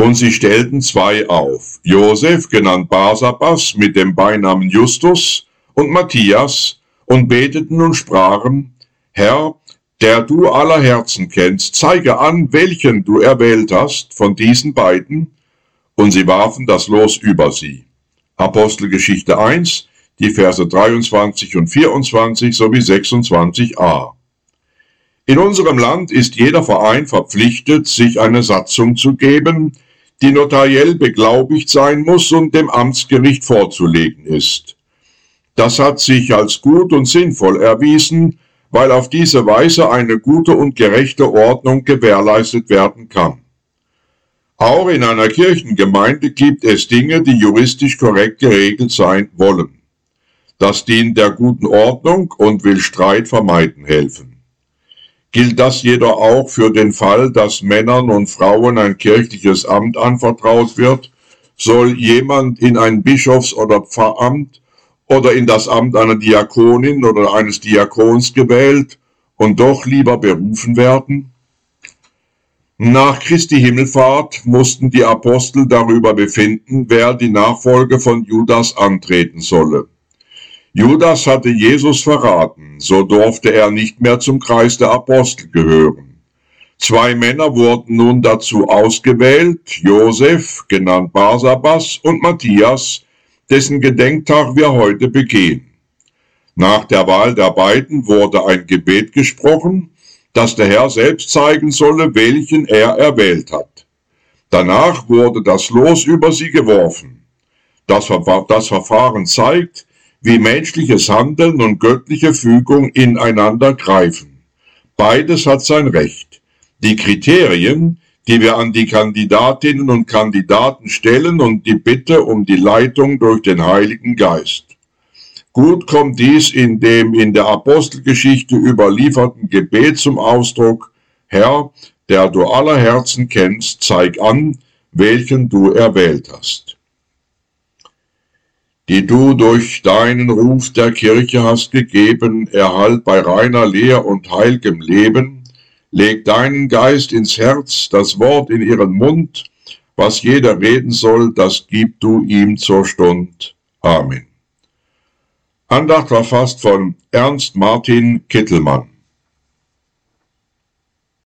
Und sie stellten zwei auf, Josef, genannt Barsabas, mit dem Beinamen Justus, und Matthias, und beteten und sprachen, Herr, der du aller Herzen kennst, zeige an, welchen du erwählt hast von diesen beiden, und sie warfen das Los über sie. Apostelgeschichte 1, die Verse 23 und 24 sowie 26a. In unserem Land ist jeder Verein verpflichtet, sich eine Satzung zu geben, die notariell beglaubigt sein muss und dem Amtsgericht vorzulegen ist. Das hat sich als gut und sinnvoll erwiesen, weil auf diese Weise eine gute und gerechte Ordnung gewährleistet werden kann. Auch in einer Kirchengemeinde gibt es Dinge, die juristisch korrekt geregelt sein wollen. Das dient der guten Ordnung und will Streit vermeiden helfen. Gilt das jedoch auch für den Fall, dass Männern und Frauen ein kirchliches Amt anvertraut wird, soll jemand in ein Bischofs- oder Pfarramt oder in das Amt einer Diakonin oder eines Diakons gewählt und doch lieber berufen werden? Nach Christi Himmelfahrt mussten die Apostel darüber befinden, wer die Nachfolge von Judas antreten solle. Judas hatte Jesus verraten, so durfte er nicht mehr zum Kreis der Apostel gehören. Zwei Männer wurden nun dazu ausgewählt, Josef, genannt Barsabas, und Matthias, dessen Gedenktag wir heute begehen. Nach der Wahl der beiden wurde ein Gebet gesprochen, das der Herr selbst zeigen solle, welchen er erwählt hat. Danach wurde das Los über sie geworfen. Das, das Verfahren zeigt, wie menschliches Handeln und göttliche Fügung ineinander greifen. Beides hat sein Recht. Die Kriterien, die wir an die Kandidatinnen und Kandidaten stellen und die Bitte um die Leitung durch den Heiligen Geist. Gut kommt dies in dem in der Apostelgeschichte überlieferten Gebet zum Ausdruck, Herr, der du aller Herzen kennst, zeig an, welchen du erwählt hast. Die du durch deinen Ruf der Kirche hast gegeben, erhalt bei reiner Lehr und heilgem Leben, Leg deinen Geist ins Herz, das Wort in ihren Mund, was jeder reden soll, das gib du ihm zur Stund. Amen. Andacht verfasst von Ernst Martin Kittelmann.